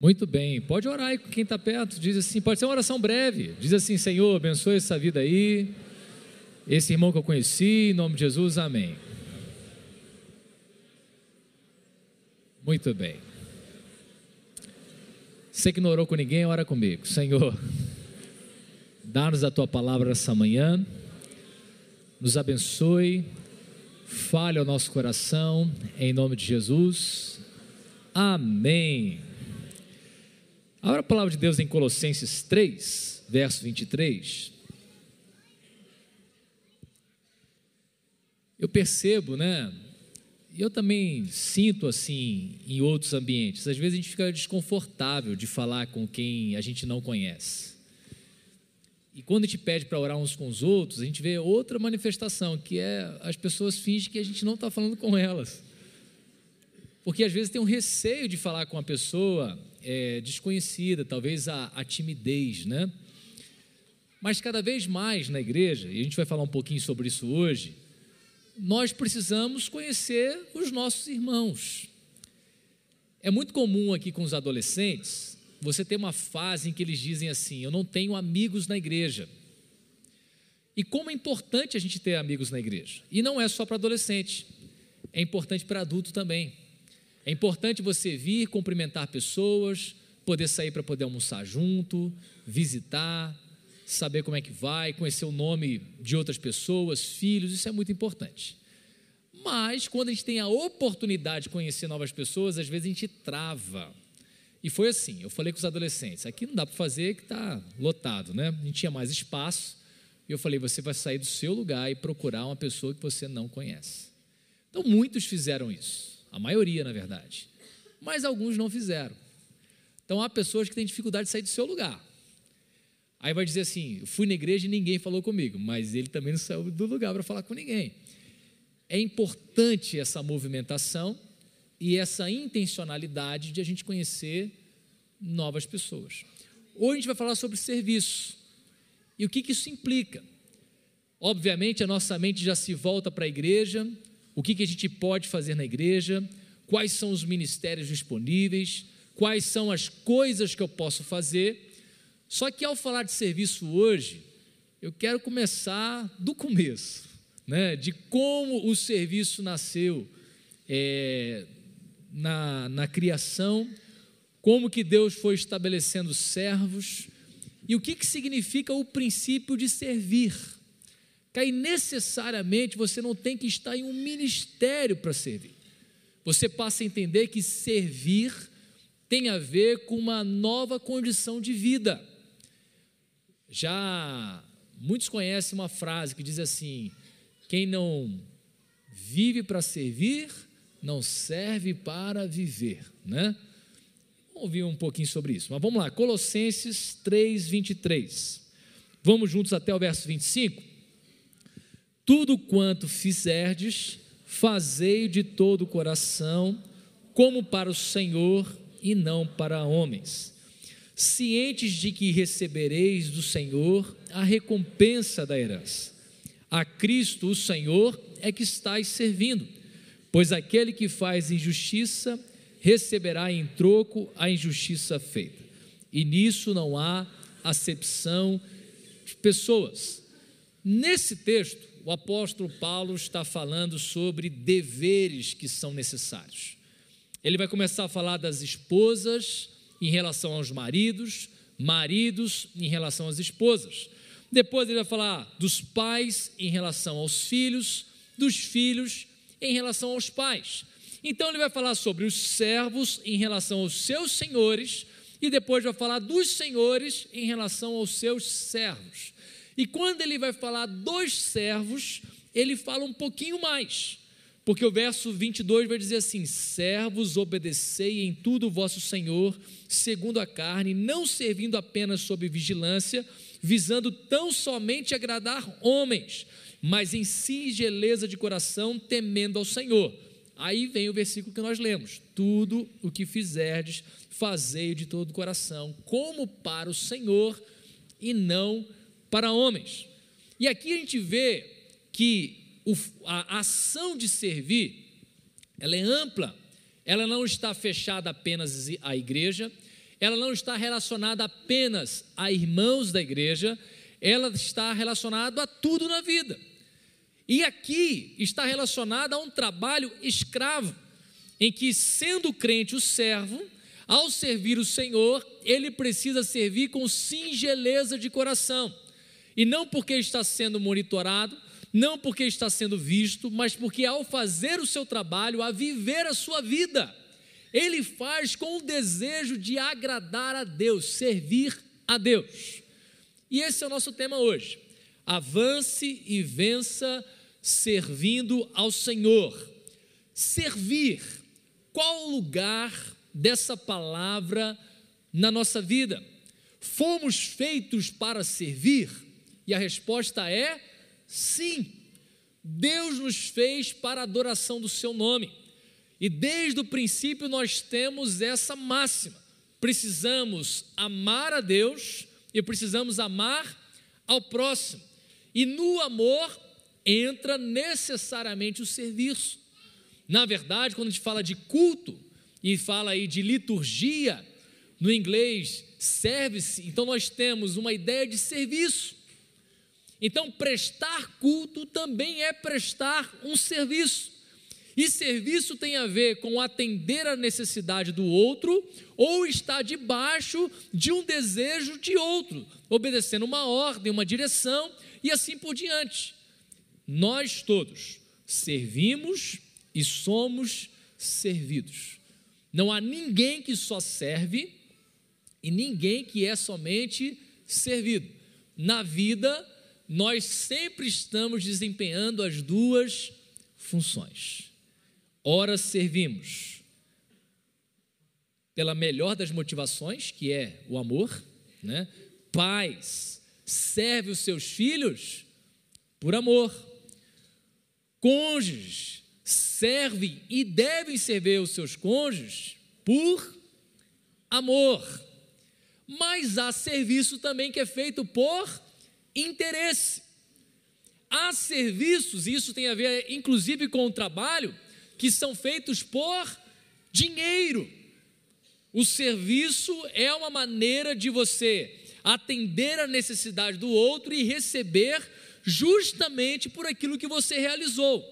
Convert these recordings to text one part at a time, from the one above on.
Muito bem, pode orar aí com quem está perto, diz assim, pode ser uma oração breve, diz assim, Senhor, abençoe essa vida aí, esse irmão que eu conheci, em nome de Jesus, amém. Muito bem. Você que não orou com ninguém, ora comigo. Senhor, dá-nos a tua palavra essa manhã, nos abençoe, fale ao nosso coração, em nome de Jesus. Amém. Abra a palavra de Deus em Colossenses 3, verso 23. Eu percebo, né? E eu também sinto assim em outros ambientes. Às vezes a gente fica desconfortável de falar com quem a gente não conhece. E quando a gente pede para orar uns com os outros, a gente vê outra manifestação, que é as pessoas fingem que a gente não está falando com elas. Porque às vezes tem um receio de falar com a pessoa é, desconhecida, talvez a, a timidez, né? Mas cada vez mais na igreja, e a gente vai falar um pouquinho sobre isso hoje, nós precisamos conhecer os nossos irmãos. É muito comum aqui com os adolescentes, você ter uma fase em que eles dizem assim: Eu não tenho amigos na igreja. E como é importante a gente ter amigos na igreja. E não é só para adolescente, é importante para adulto também. É importante você vir cumprimentar pessoas, poder sair para poder almoçar junto, visitar, saber como é que vai, conhecer o nome de outras pessoas, filhos, isso é muito importante. Mas quando a gente tem a oportunidade de conhecer novas pessoas, às vezes a gente trava. E foi assim, eu falei com os adolescentes, aqui não dá para fazer que está lotado, né? Não tinha mais espaço. E eu falei, você vai sair do seu lugar e procurar uma pessoa que você não conhece. Então muitos fizeram isso a maioria, na verdade. Mas alguns não fizeram. Então há pessoas que têm dificuldade de sair do seu lugar. Aí vai dizer assim: fui na igreja e ninguém falou comigo, mas ele também não saiu do lugar para falar com ninguém. É importante essa movimentação e essa intencionalidade de a gente conhecer novas pessoas. Hoje a gente vai falar sobre serviço e o que, que isso implica. Obviamente, a nossa mente já se volta para a igreja, o que, que a gente pode fazer na igreja, quais são os ministérios disponíveis, quais são as coisas que eu posso fazer. Só que ao falar de serviço hoje, eu quero começar do começo, né, de como o serviço nasceu é, na, na criação, como que Deus foi estabelecendo servos e o que, que significa o princípio de servir que aí necessariamente você não tem que estar em um ministério para servir. Você passa a entender que servir tem a ver com uma nova condição de vida. Já muitos conhecem uma frase que diz assim: quem não vive para servir, não serve para viver, né? Vamos ouvir um pouquinho sobre isso. Mas vamos lá, Colossenses 3, 23. Vamos juntos até o verso 25? Tudo quanto fizerdes, fazei de todo o coração, como para o Senhor e não para homens, cientes de que recebereis do Senhor a recompensa da herança. A Cristo, o Senhor, é que estáis servindo, pois aquele que faz injustiça receberá em troco a injustiça feita. E nisso não há acepção de pessoas. Nesse texto, o apóstolo Paulo está falando sobre deveres que são necessários. Ele vai começar a falar das esposas em relação aos maridos, maridos em relação às esposas. Depois ele vai falar dos pais em relação aos filhos, dos filhos em relação aos pais. Então ele vai falar sobre os servos em relação aos seus senhores e depois vai falar dos senhores em relação aos seus servos. E quando ele vai falar dos servos, ele fala um pouquinho mais. Porque o verso 22 vai dizer assim: Servos, obedecei em tudo o vosso Senhor, segundo a carne, não servindo apenas sob vigilância, visando tão somente agradar homens, mas em singeleza de coração, temendo ao Senhor. Aí vem o versículo que nós lemos: Tudo o que fizerdes, fazei de todo o coração, como para o Senhor e não para homens. E aqui a gente vê que a ação de servir, ela é ampla, ela não está fechada apenas à igreja, ela não está relacionada apenas a irmãos da igreja, ela está relacionada a tudo na vida. E aqui está relacionada a um trabalho escravo, em que, sendo crente o servo, ao servir o Senhor, ele precisa servir com singeleza de coração, e não porque está sendo monitorado, não porque está sendo visto, mas porque ao fazer o seu trabalho, a viver a sua vida, ele faz com o desejo de agradar a Deus, servir a Deus. E esse é o nosso tema hoje. Avance e vença servindo ao Senhor. Servir, qual o lugar dessa palavra na nossa vida? Fomos feitos para servir? E a resposta é sim. Deus nos fez para a adoração do seu nome. E desde o princípio nós temos essa máxima: precisamos amar a Deus e precisamos amar ao próximo. E no amor entra necessariamente o serviço. Na verdade, quando a gente fala de culto e fala aí de liturgia, no inglês service, então nós temos uma ideia de serviço. Então, prestar culto também é prestar um serviço. E serviço tem a ver com atender a necessidade do outro ou estar debaixo de um desejo de outro, obedecendo uma ordem, uma direção e assim por diante. Nós todos servimos e somos servidos. Não há ninguém que só serve e ninguém que é somente servido. Na vida, nós sempre estamos desempenhando as duas funções. Ora, servimos pela melhor das motivações, que é o amor, né? Pais, serve os seus filhos por amor. Cônjuges, servem e devem servir os seus cônjuges por amor. Mas há serviço também que é feito por interesse. Há serviços, e isso tem a ver inclusive com o trabalho, que são feitos por dinheiro. O serviço é uma maneira de você atender a necessidade do outro e receber justamente por aquilo que você realizou.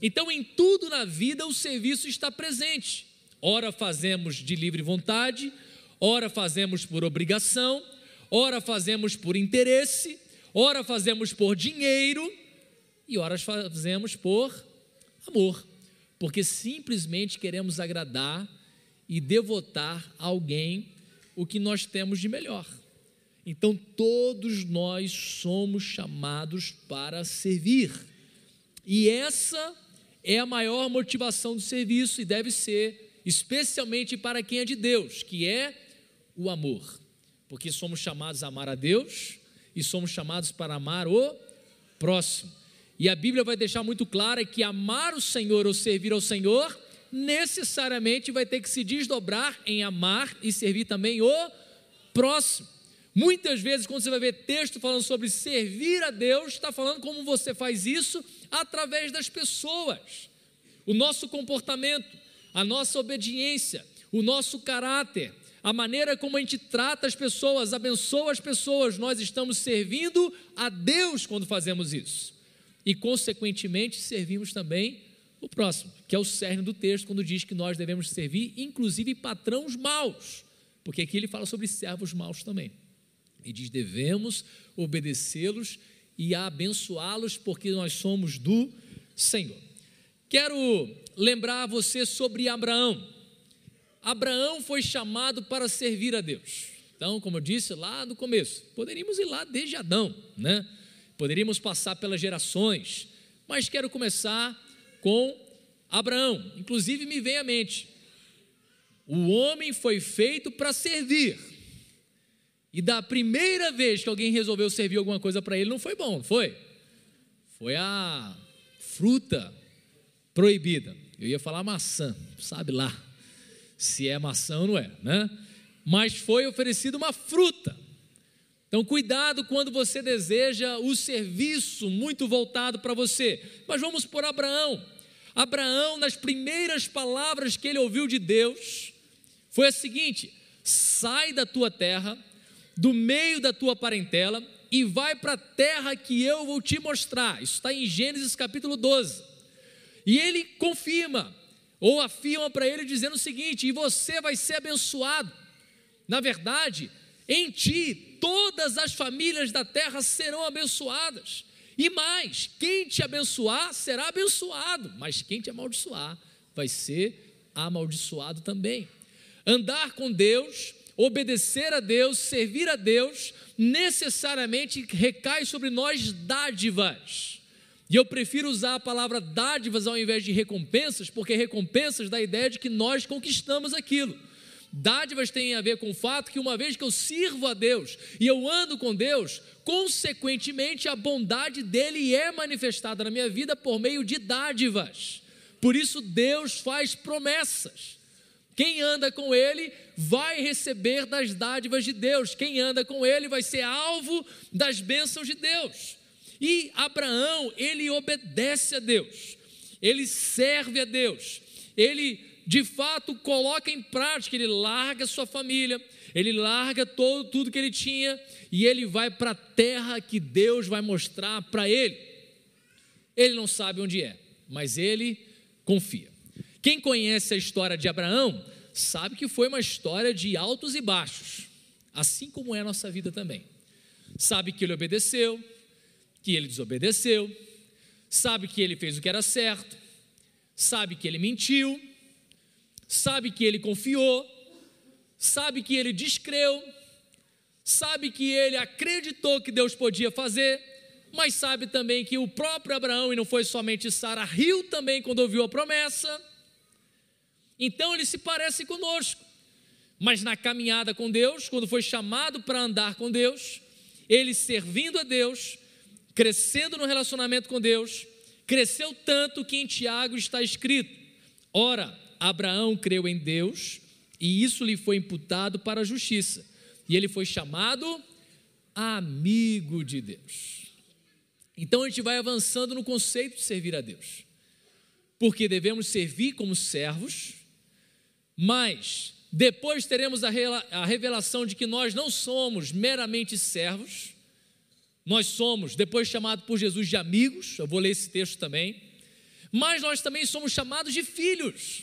Então, em tudo na vida, o serviço está presente. Ora fazemos de livre vontade, ora fazemos por obrigação, ora fazemos por interesse, ora fazemos por dinheiro e ora fazemos por amor. Porque simplesmente queremos agradar e devotar a alguém o que nós temos de melhor. Então, todos nós somos chamados para servir, e essa é a maior motivação do serviço e deve ser, especialmente para quem é de Deus, que é o amor, porque somos chamados a amar a Deus e somos chamados para amar o próximo. E a Bíblia vai deixar muito clara que amar o Senhor ou servir ao Senhor necessariamente vai ter que se desdobrar em amar e servir também o próximo. Muitas vezes, quando você vai ver texto falando sobre servir a Deus, está falando como você faz isso através das pessoas. O nosso comportamento, a nossa obediência, o nosso caráter, a maneira como a gente trata as pessoas, abençoa as pessoas, nós estamos servindo a Deus quando fazemos isso e, consequentemente, servimos também o próximo, que é o cerne do texto, quando diz que nós devemos servir, inclusive, patrões maus, porque aqui ele fala sobre servos maus também. E diz: devemos obedecê-los e abençoá-los, porque nós somos do Senhor. Quero lembrar você sobre Abraão. Abraão foi chamado para servir a Deus. Então, como eu disse lá no começo, poderíamos ir lá desde Adão, né? Poderíamos passar pelas gerações, mas quero começar com Abraão. Inclusive me vem à mente: o homem foi feito para servir. E da primeira vez que alguém resolveu servir alguma coisa para ele, não foi bom, foi? Foi a fruta proibida. Eu ia falar maçã, sabe lá se é maçã ou não é, né? Mas foi oferecida uma fruta. Então, cuidado quando você deseja o serviço muito voltado para você. Mas vamos por Abraão. Abraão, nas primeiras palavras que ele ouviu de Deus, foi a seguinte: sai da tua terra, do meio da tua parentela, e vai para a terra que eu vou te mostrar. Isso está em Gênesis capítulo 12. E ele confirma, ou afirma para ele, dizendo o seguinte: e você vai ser abençoado. Na verdade, em ti todas as famílias da terra serão abençoadas. E mais, quem te abençoar será abençoado, mas quem te amaldiçoar vai ser amaldiçoado também. Andar com Deus, obedecer a Deus, servir a Deus, necessariamente recai sobre nós dádivas. E eu prefiro usar a palavra dádivas ao invés de recompensas, porque recompensas dá a ideia de que nós conquistamos aquilo. Dádivas têm a ver com o fato que uma vez que eu sirvo a Deus e eu ando com Deus, consequentemente a bondade dele é manifestada na minha vida por meio de dádivas. Por isso Deus faz promessas. Quem anda com ele vai receber das dádivas de Deus. Quem anda com ele vai ser alvo das bênçãos de Deus. E Abraão, ele obedece a Deus. Ele serve a Deus. Ele de fato coloca em prática, ele larga sua família, ele larga todo, tudo que ele tinha e ele vai para a terra que Deus vai mostrar para ele. Ele não sabe onde é, mas ele confia. Quem conhece a história de Abraão sabe que foi uma história de altos e baixos, assim como é a nossa vida também. Sabe que ele obedeceu, que ele desobedeceu, sabe que ele fez o que era certo, sabe que ele mentiu sabe que ele confiou, sabe que ele descreu, sabe que ele acreditou que Deus podia fazer, mas sabe também que o próprio Abraão, e não foi somente Sara, riu também quando ouviu a promessa. Então ele se parece conosco. Mas na caminhada com Deus, quando foi chamado para andar com Deus, ele servindo a Deus, crescendo no relacionamento com Deus, cresceu tanto que em Tiago está escrito: Ora, Abraão creu em Deus e isso lhe foi imputado para a justiça. E ele foi chamado amigo de Deus. Então a gente vai avançando no conceito de servir a Deus. Porque devemos servir como servos, mas depois teremos a revelação de que nós não somos meramente servos, nós somos, depois chamado por Jesus de amigos, eu vou ler esse texto também, mas nós também somos chamados de filhos.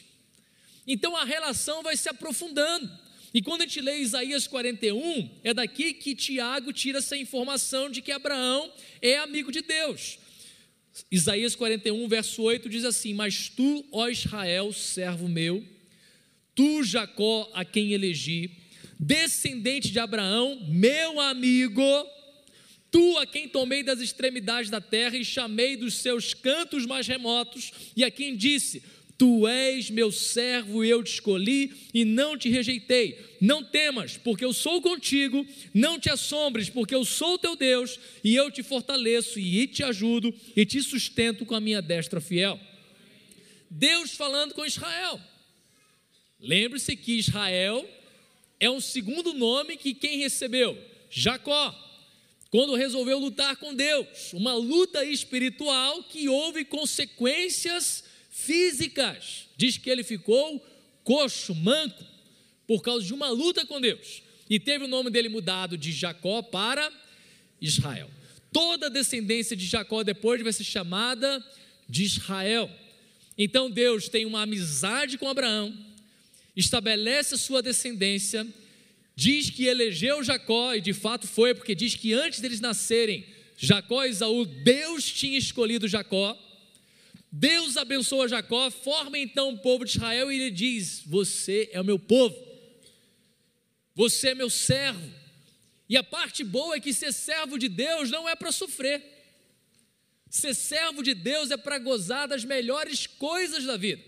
Então a relação vai se aprofundando. E quando a gente lê Isaías 41, é daqui que Tiago tira essa informação de que Abraão é amigo de Deus. Isaías 41, verso 8 diz assim: Mas tu, ó Israel, servo meu, tu, Jacó, a quem elegi, descendente de Abraão, meu amigo, tu a quem tomei das extremidades da terra e chamei dos seus cantos mais remotos, e a quem disse: Tu és meu servo eu te escolhi e não te rejeitei. Não temas, porque eu sou contigo. Não te assombres, porque eu sou teu Deus e eu te fortaleço e te ajudo e te sustento com a minha destra fiel. Deus falando com Israel. Lembre-se que Israel é um segundo nome que quem recebeu? Jacó. Quando resolveu lutar com Deus, uma luta espiritual que houve consequências físicas. Diz que ele ficou coxo, manco, por causa de uma luta com Deus. E teve o nome dele mudado de Jacó para Israel. Toda a descendência de Jacó depois vai ser chamada de Israel. Então Deus tem uma amizade com Abraão, estabelece a sua descendência, diz que elegeu Jacó, e de fato foi, porque diz que antes deles nascerem, Jacó e Isaú, Deus tinha escolhido Jacó Deus abençoa Jacó, forma então o povo de Israel e ele diz: Você é o meu povo, você é meu servo. E a parte boa é que ser servo de Deus não é para sofrer, ser servo de Deus é para gozar das melhores coisas da vida.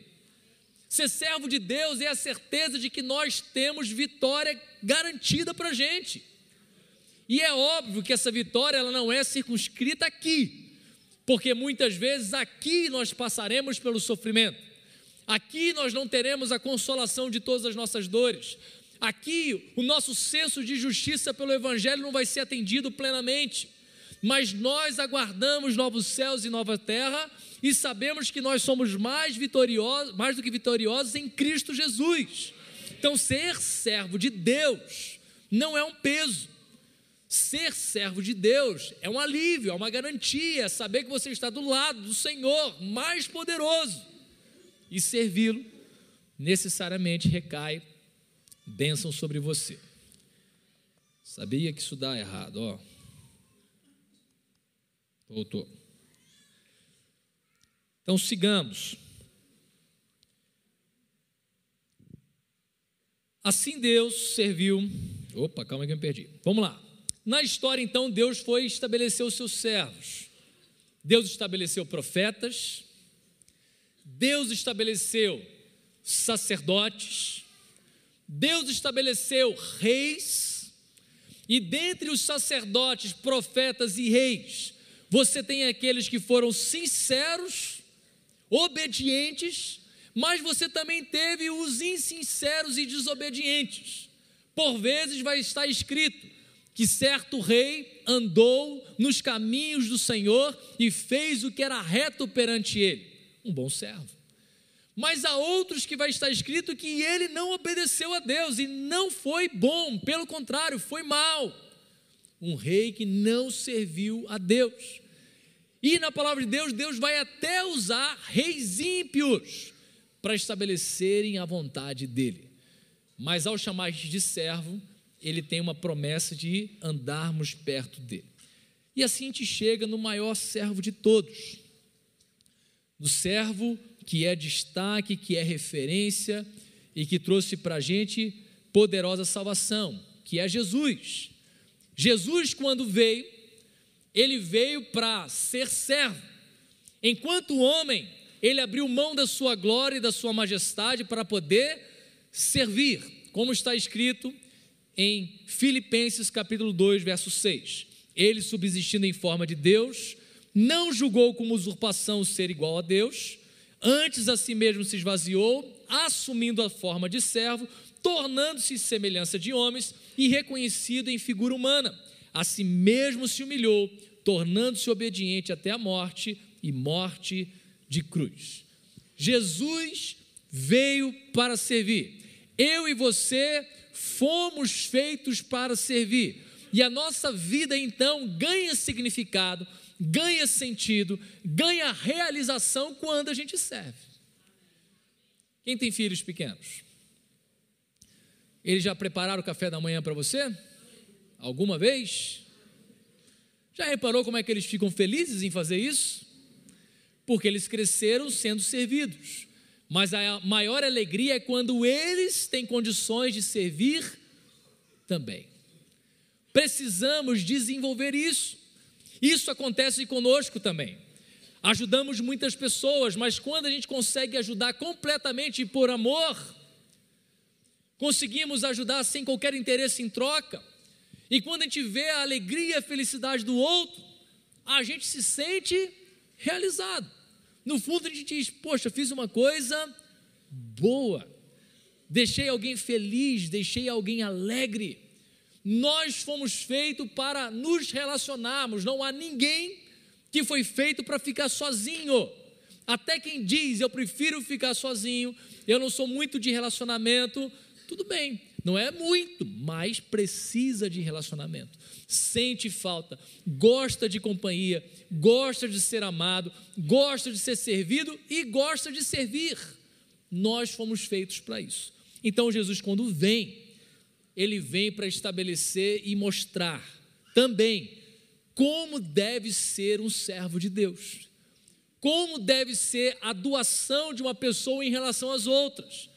Ser servo de Deus é a certeza de que nós temos vitória garantida para a gente. E é óbvio que essa vitória ela não é circunscrita aqui porque muitas vezes aqui nós passaremos pelo sofrimento, aqui nós não teremos a consolação de todas as nossas dores, aqui o nosso senso de justiça pelo Evangelho não vai ser atendido plenamente, mas nós aguardamos novos céus e nova terra e sabemos que nós somos mais vitoriosos, mais do que vitoriosos em Cristo Jesus. Então, ser servo de Deus não é um peso. Ser servo de Deus é um alívio, é uma garantia, saber que você está do lado do Senhor mais poderoso. E servi-lo necessariamente recai bênção sobre você. Sabia que isso dá errado, ó. Voltou. Então sigamos. Assim Deus serviu. Opa, calma que eu me perdi. Vamos lá. Na história, então, Deus foi estabelecer os seus servos. Deus estabeleceu profetas. Deus estabeleceu sacerdotes. Deus estabeleceu reis. E dentre os sacerdotes, profetas e reis, você tem aqueles que foram sinceros, obedientes mas você também teve os insinceros e desobedientes. Por vezes vai estar escrito que certo rei andou nos caminhos do Senhor e fez o que era reto perante ele, um bom servo. Mas há outros que vai estar escrito que ele não obedeceu a Deus e não foi bom, pelo contrário, foi mal. Um rei que não serviu a Deus. E na palavra de Deus, Deus vai até usar reis ímpios para estabelecerem a vontade dele. Mas ao chamar de servo, ele tem uma promessa de andarmos perto dele. E assim a gente chega no maior servo de todos, no servo que é destaque, que é referência e que trouxe para a gente poderosa salvação, que é Jesus. Jesus, quando veio, ele veio para ser servo. Enquanto homem, ele abriu mão da sua glória e da sua majestade para poder servir, como está escrito em Filipenses capítulo 2, verso 6. Ele, subsistindo em forma de Deus, não julgou como usurpação ser igual a Deus, antes a si mesmo se esvaziou, assumindo a forma de servo, tornando-se semelhança de homens e reconhecido em figura humana. A si mesmo se humilhou, tornando-se obediente até a morte e morte de cruz. Jesus veio para servir. Eu e você fomos feitos para servir. E a nossa vida então ganha significado, ganha sentido, ganha realização quando a gente serve. Quem tem filhos pequenos? Eles já prepararam o café da manhã para você? Alguma vez? Já reparou como é que eles ficam felizes em fazer isso? porque eles cresceram sendo servidos. Mas a maior alegria é quando eles têm condições de servir também. Precisamos desenvolver isso. Isso acontece conosco também. Ajudamos muitas pessoas, mas quando a gente consegue ajudar completamente por amor, conseguimos ajudar sem qualquer interesse em troca, e quando a gente vê a alegria e a felicidade do outro, a gente se sente realizado. No fundo, a gente diz: Poxa, fiz uma coisa boa, deixei alguém feliz, deixei alguém alegre. Nós fomos feitos para nos relacionarmos, não há ninguém que foi feito para ficar sozinho. Até quem diz eu prefiro ficar sozinho, eu não sou muito de relacionamento, tudo bem, não é muito, mas precisa de relacionamento. Sente falta, gosta de companhia, gosta de ser amado, gosta de ser servido e gosta de servir. Nós fomos feitos para isso. Então Jesus, quando vem, ele vem para estabelecer e mostrar também como deve ser um servo de Deus, como deve ser a doação de uma pessoa em relação às outras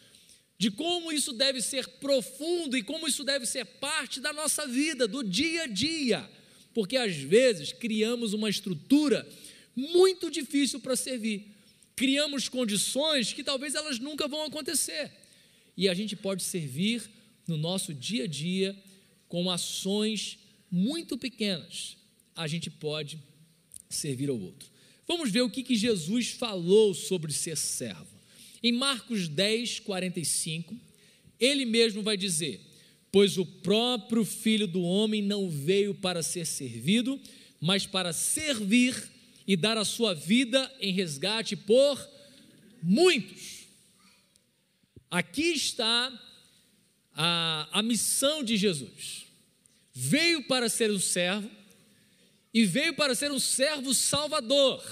de como isso deve ser profundo e como isso deve ser parte da nossa vida, do dia a dia, porque às vezes criamos uma estrutura muito difícil para servir, criamos condições que talvez elas nunca vão acontecer, e a gente pode servir no nosso dia a dia com ações muito pequenas, a gente pode servir ao outro. Vamos ver o que, que Jesus falou sobre ser servo. Em Marcos 10, 45, ele mesmo vai dizer: Pois o próprio Filho do Homem não veio para ser servido, mas para servir e dar a sua vida em resgate por muitos. Aqui está a, a missão de Jesus. Veio para ser um servo e veio para ser um servo salvador.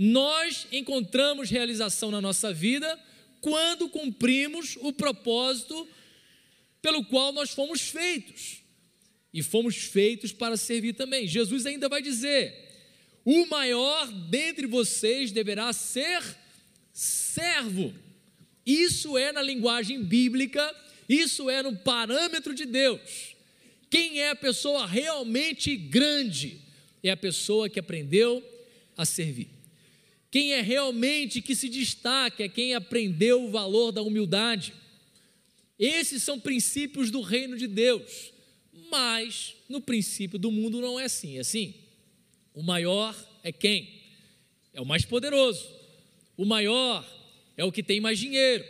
Nós encontramos realização na nossa vida quando cumprimos o propósito pelo qual nós fomos feitos. E fomos feitos para servir também. Jesus ainda vai dizer: o maior dentre vocês deverá ser servo. Isso é na linguagem bíblica, isso é no parâmetro de Deus. Quem é a pessoa realmente grande? É a pessoa que aprendeu a servir. Quem é realmente que se destaca é quem aprendeu o valor da humildade. Esses são princípios do reino de Deus. Mas no princípio do mundo não é assim. É assim. O maior é quem? É o mais poderoso. O maior é o que tem mais dinheiro.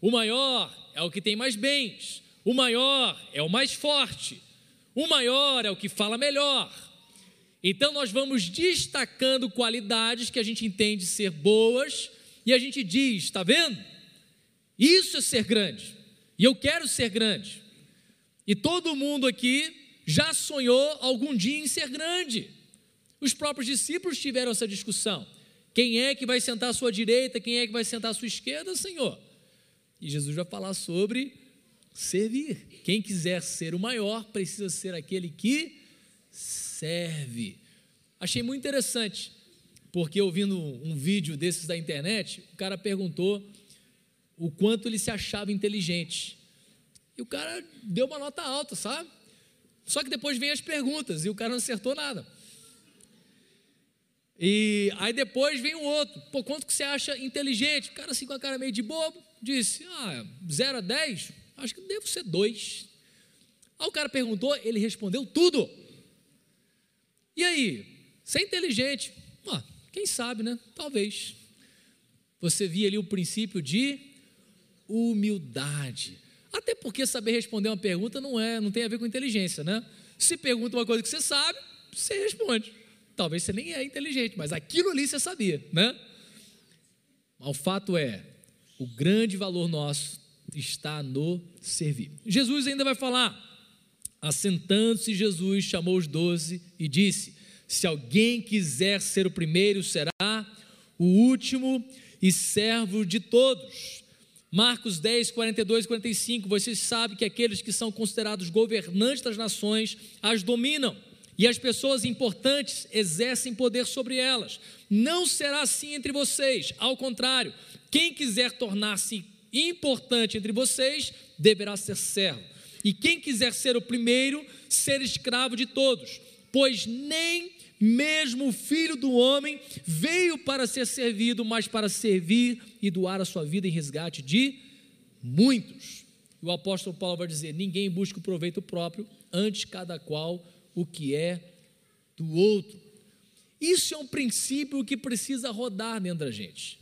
O maior é o que tem mais bens. O maior é o mais forte. O maior é o que fala melhor. Então nós vamos destacando qualidades que a gente entende ser boas e a gente diz, está vendo? Isso é ser grande. E eu quero ser grande. E todo mundo aqui já sonhou algum dia em ser grande. Os próprios discípulos tiveram essa discussão. Quem é que vai sentar à sua direita? Quem é que vai sentar à sua esquerda, Senhor? E Jesus vai falar sobre servir. Quem quiser ser o maior precisa ser aquele que. Achei muito interessante, porque ouvindo um vídeo desses da internet, o cara perguntou o quanto ele se achava inteligente. E o cara deu uma nota alta, sabe? Só que depois vem as perguntas e o cara não acertou nada. E aí depois vem o outro. Pô, quanto que você acha inteligente? O cara assim com a cara meio de bobo, disse: Ah, 0 a 10? Acho que devo ser 2. Aí o cara perguntou, ele respondeu tudo. E aí? Você é inteligente? Quem sabe, né? Talvez. Você via ali o princípio de humildade. Até porque saber responder uma pergunta não é, não tem a ver com inteligência, né? Se pergunta uma coisa que você sabe, você responde. Talvez você nem é inteligente, mas aquilo ali você sabia, né? Mas o fato é, o grande valor nosso está no servir. Jesus ainda vai falar, assentando-se Jesus chamou os doze e disse: Se alguém quiser ser o primeiro, será o último e servo de todos. Marcos 10, 42 e 45, vocês sabem que aqueles que são considerados governantes das nações as dominam, e as pessoas importantes exercem poder sobre elas. Não será assim entre vocês, ao contrário, quem quiser tornar-se importante entre vocês deverá ser servo, e quem quiser ser o primeiro, ser escravo de todos, pois nem mesmo o filho do homem veio para ser servido, mas para servir e doar a sua vida em resgate de muitos. E o apóstolo Paulo vai dizer: ninguém busca o proveito próprio, antes cada qual o que é do outro. Isso é um princípio que precisa rodar dentro da gente.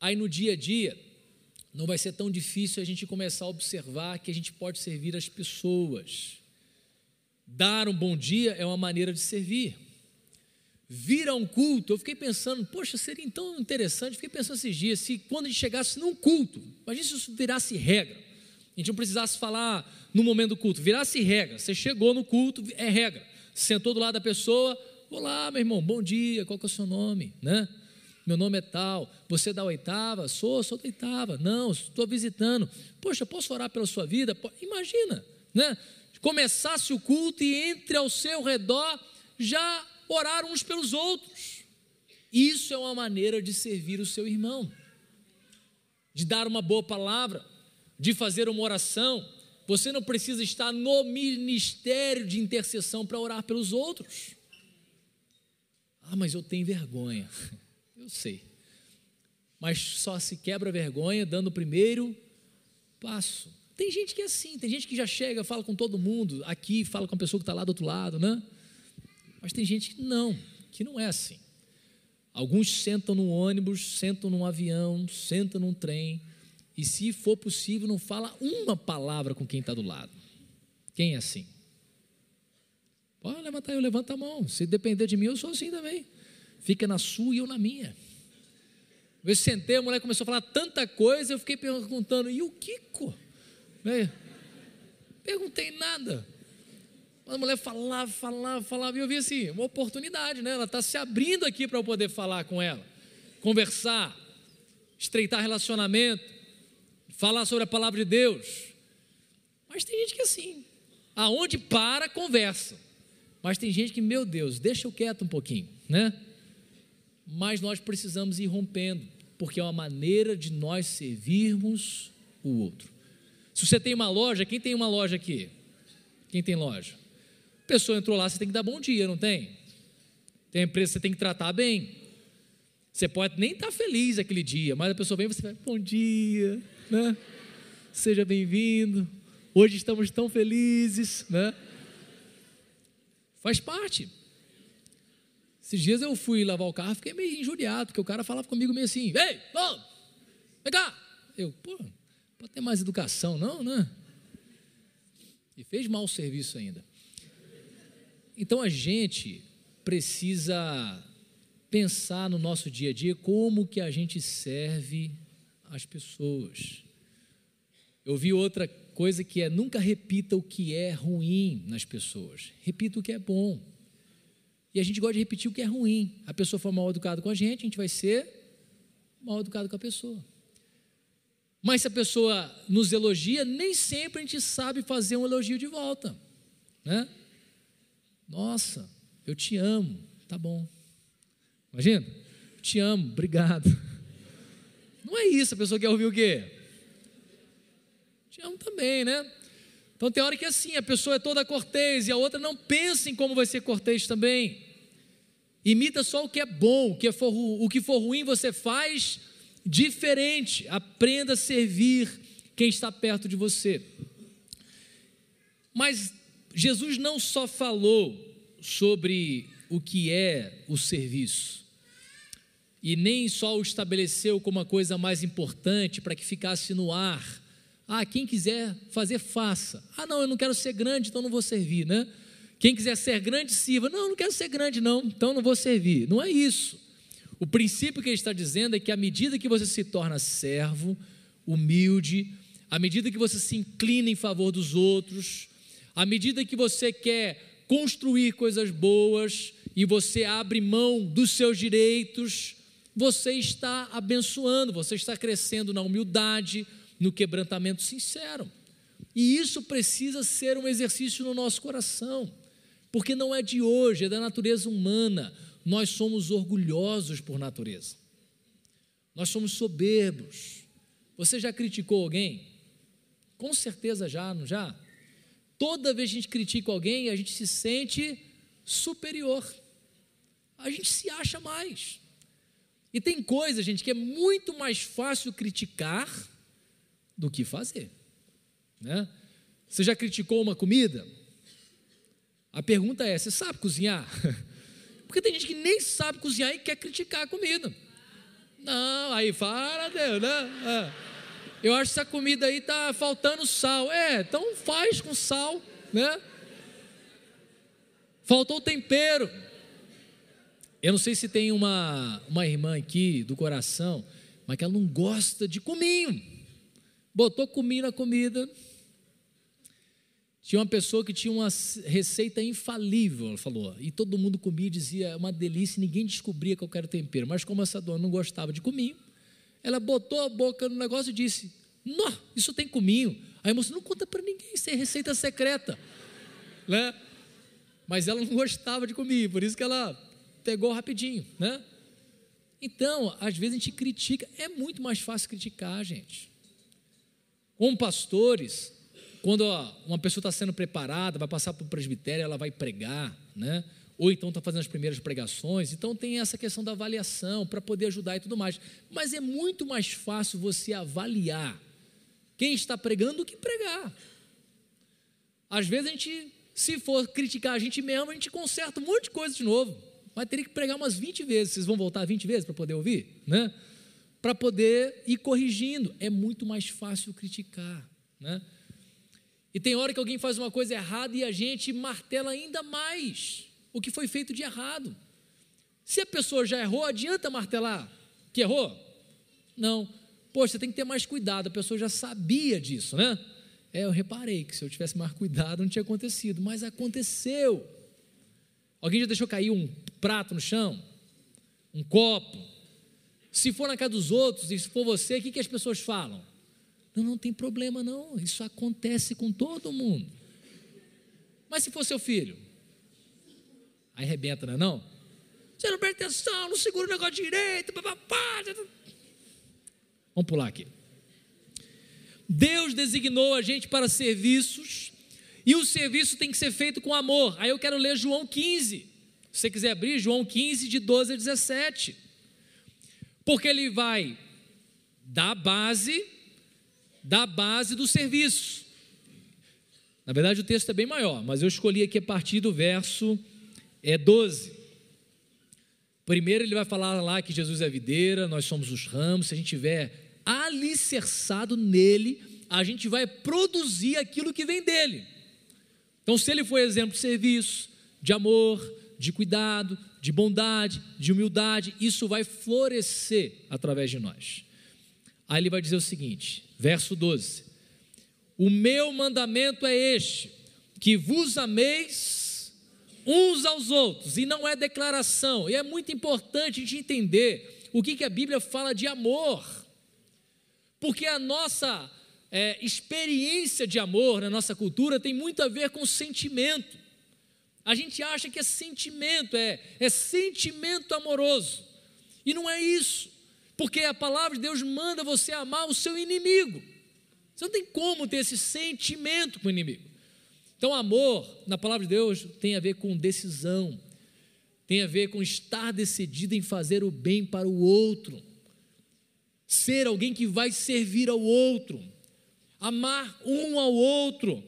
Aí no dia a dia, não vai ser tão difícil a gente começar a observar que a gente pode servir as pessoas. Dar um bom dia é uma maneira de servir. Vir a um culto, eu fiquei pensando, poxa, seria tão interessante, fiquei pensando esses dias, se quando a gente chegasse num culto, imagine se isso virasse regra, a gente não precisasse falar no momento do culto, virasse regra, você chegou no culto, é regra, sentou do lado da pessoa, olá meu irmão, bom dia, qual que é o seu nome, né? Meu nome é tal, você é da oitava? Sou, sou da oitava, não, estou visitando, poxa, posso orar pela sua vida? Imagina, né? começasse o culto e entre ao seu redor já oraram uns pelos outros. Isso é uma maneira de servir o seu irmão, de dar uma boa palavra, de fazer uma oração. Você não precisa estar no ministério de intercessão para orar pelos outros. Ah, mas eu tenho vergonha. Eu sei. Mas só se quebra vergonha dando o primeiro passo. Tem gente que é assim, tem gente que já chega, fala com todo mundo, aqui fala com a pessoa que está lá do outro lado, né? Mas tem gente que não, que não é assim. Alguns sentam no ônibus, sentam num avião, sentam num trem, e se for possível, não fala uma palavra com quem está do lado. Quem é assim? Pode levantar, eu levanto a mão. Se depender de mim, eu sou assim também. Fica na sua e eu na minha. Eu sentei, a mulher começou a falar tanta coisa, eu fiquei perguntando, e o Kiko? Né? Perguntei nada. A mulher falava, falava, falava, e eu vi assim, uma oportunidade, né? Ela está se abrindo aqui para eu poder falar com ela, conversar, estreitar relacionamento, falar sobre a palavra de Deus. Mas tem gente que é assim, aonde para, conversa. Mas tem gente que, meu Deus, deixa eu quieto um pouquinho, né? Mas nós precisamos ir rompendo, porque é uma maneira de nós servirmos o outro. Se você tem uma loja, quem tem uma loja aqui? Quem tem loja? A pessoa entrou lá, você tem que dar bom dia, não tem? Tem empresa, você tem que tratar bem. Você pode nem estar feliz aquele dia, mas a pessoa vem e você vai, bom dia, né? Seja bem-vindo. Hoje estamos tão felizes, né? Faz parte. Esses dias eu fui lavar o carro, fiquei meio injuriado, porque o cara falava comigo meio assim: Ei, ô, vem cá. Eu, pô, pode ter mais educação, não, né? E fez mau serviço ainda. Então a gente precisa pensar no nosso dia a dia como que a gente serve as pessoas. Eu vi outra coisa que é nunca repita o que é ruim nas pessoas. Repita o que é bom. E a gente gosta de repetir o que é ruim. A pessoa for mal educada com a gente, a gente vai ser mal educado com a pessoa. Mas se a pessoa nos elogia, nem sempre a gente sabe fazer um elogio de volta, né? Nossa, eu te amo, tá bom. Imagina, te amo, obrigado. Não é isso, a pessoa quer ouvir o quê? Te amo também, né? Então tem hora que é assim, a pessoa é toda cortês e a outra não pensa em como vai ser cortês também. Imita só o que é bom, o que for, o que for ruim você faz diferente. Aprenda a servir quem está perto de você. Mas Jesus não só falou sobre o que é o serviço, e nem só o estabeleceu como a coisa mais importante para que ficasse no ar ah, quem quiser fazer, faça. Ah, não, eu não quero ser grande, então não vou servir, né? Quem quiser ser grande, sirva. Não, eu não quero ser grande, não, então não vou servir. Não é isso. O princípio que ele está dizendo é que à medida que você se torna servo, humilde, à medida que você se inclina em favor dos outros, à medida que você quer construir coisas boas e você abre mão dos seus direitos, você está abençoando, você está crescendo na humildade, no quebrantamento sincero. E isso precisa ser um exercício no nosso coração, porque não é de hoje, é da natureza humana. Nós somos orgulhosos por natureza, nós somos soberbos. Você já criticou alguém? Com certeza já, não já? Toda vez que a gente critica alguém, a gente se sente superior, a gente se acha mais. E tem coisa, gente, que é muito mais fácil criticar do que fazer. Né? Você já criticou uma comida? A pergunta é: você sabe cozinhar? Porque tem gente que nem sabe cozinhar e quer criticar a comida. Não, aí fala, Deus, né? É. Eu acho que essa comida aí está faltando sal. É, então faz com sal, né? Faltou tempero. Eu não sei se tem uma, uma irmã aqui do coração, mas que ela não gosta de cominho botou cominho na comida. Tinha uma pessoa que tinha uma receita infalível, ela falou, e todo mundo comia e dizia, é uma delícia, ninguém descobria qual era o tempero. Mas como essa dona não gostava de cominho, ela botou a boca no negócio e disse, não, isso tem cominho. Aí a moça, não conta para ninguém, isso é receita secreta. né? Mas ela não gostava de cominho, por isso que ela pegou rapidinho, né? Então, às vezes a gente critica, é muito mais fácil criticar, gente. Como pastores, quando uma pessoa está sendo preparada, vai passar para o presbitério, ela vai pregar, né? ou então está fazendo as primeiras pregações, então tem essa questão da avaliação para poder ajudar e tudo mais. Mas é muito mais fácil você avaliar quem está pregando do que pregar. Às vezes a gente, se for criticar a gente mesmo, a gente conserta um monte de coisa de novo. Vai ter que pregar umas 20 vezes. Vocês vão voltar 20 vezes para poder ouvir? Né? Para poder ir corrigindo. É muito mais fácil criticar, né? E tem hora que alguém faz uma coisa errada e a gente martela ainda mais o que foi feito de errado. Se a pessoa já errou, adianta martelar que errou? Não. Poxa, tem que ter mais cuidado, a pessoa já sabia disso, né? É, eu reparei que se eu tivesse mais cuidado não tinha acontecido, mas aconteceu. Alguém já deixou cair um prato no chão? Um copo? Se for na casa dos outros e se for você, o que, que as pessoas falam? Não, não tem problema não, isso acontece com todo mundo. Mas se for seu filho? Aí arrebenta, não é não? Você não presta atenção, não segura o negócio direito, papapá. Vamos pular aqui. Deus designou a gente para serviços e o serviço tem que ser feito com amor. Aí eu quero ler João 15. Se você quiser abrir, João 15, de 12 a 17. Porque ele vai da base, da base do serviço. Na verdade, o texto é bem maior, mas eu escolhi aqui a partir do verso é, 12. Primeiro, ele vai falar lá que Jesus é a videira, nós somos os ramos. Se a gente tiver alicerçado nele, a gente vai produzir aquilo que vem dele. Então, se ele for exemplo de serviço, de amor, de cuidado, de bondade, de humildade, isso vai florescer através de nós. Aí ele vai dizer o seguinte, verso 12: O meu mandamento é este, que vos ameis uns aos outros, e não é declaração, e é muito importante a gente entender o que, que a Bíblia fala de amor porque a nossa é, experiência de amor na nossa cultura tem muito a ver com sentimento. A gente acha que é sentimento, é, é sentimento amoroso. E não é isso, porque a palavra de Deus manda você amar o seu inimigo. Você não tem como ter esse sentimento com o inimigo. Então, amor, na palavra de Deus, tem a ver com decisão, tem a ver com estar decidido em fazer o bem para o outro ser alguém que vai servir ao outro, amar um ao outro,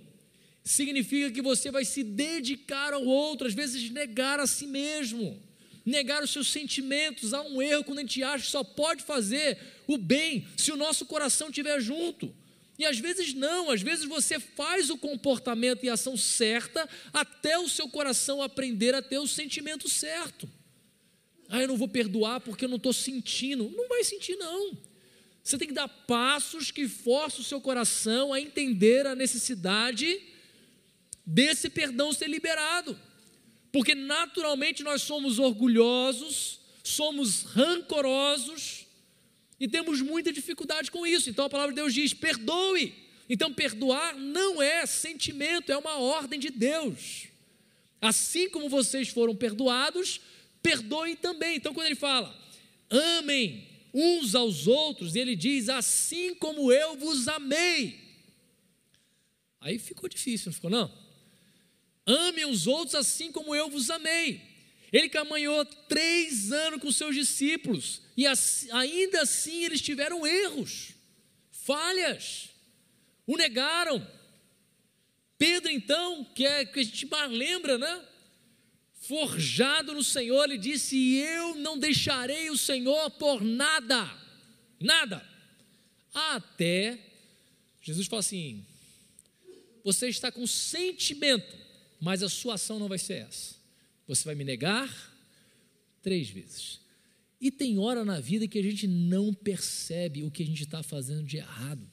significa que você vai se dedicar ao outro, às vezes negar a si mesmo, negar os seus sentimentos. Há um erro quando a gente acha que só pode fazer o bem se o nosso coração estiver junto. E às vezes não, às vezes você faz o comportamento e a ação certa até o seu coração aprender a ter o sentimento certo. Ah, eu não vou perdoar porque eu não estou sentindo. Não vai sentir, não. Você tem que dar passos que forçam o seu coração a entender a necessidade desse perdão ser liberado. Porque naturalmente nós somos orgulhosos, somos rancorosos e temos muita dificuldade com isso. Então a palavra de Deus diz: perdoe. Então perdoar não é sentimento, é uma ordem de Deus. Assim como vocês foram perdoados, perdoem também. Então quando ele fala: amem uns aos outros, ele diz: Assim como eu vos amei. Aí ficou difícil, não ficou? Não. Ame os outros assim como eu vos amei. Ele caminhou três anos com seus discípulos, e ainda assim eles tiveram erros, falhas, o negaram. Pedro, então, que é que a gente mais lembra, né? forjado no Senhor, ele disse: Eu não deixarei o Senhor por nada, nada. Até Jesus fala assim: Você está com sentimento, mas a sua ação não vai ser essa. Você vai me negar três vezes. E tem hora na vida que a gente não percebe o que a gente está fazendo de errado.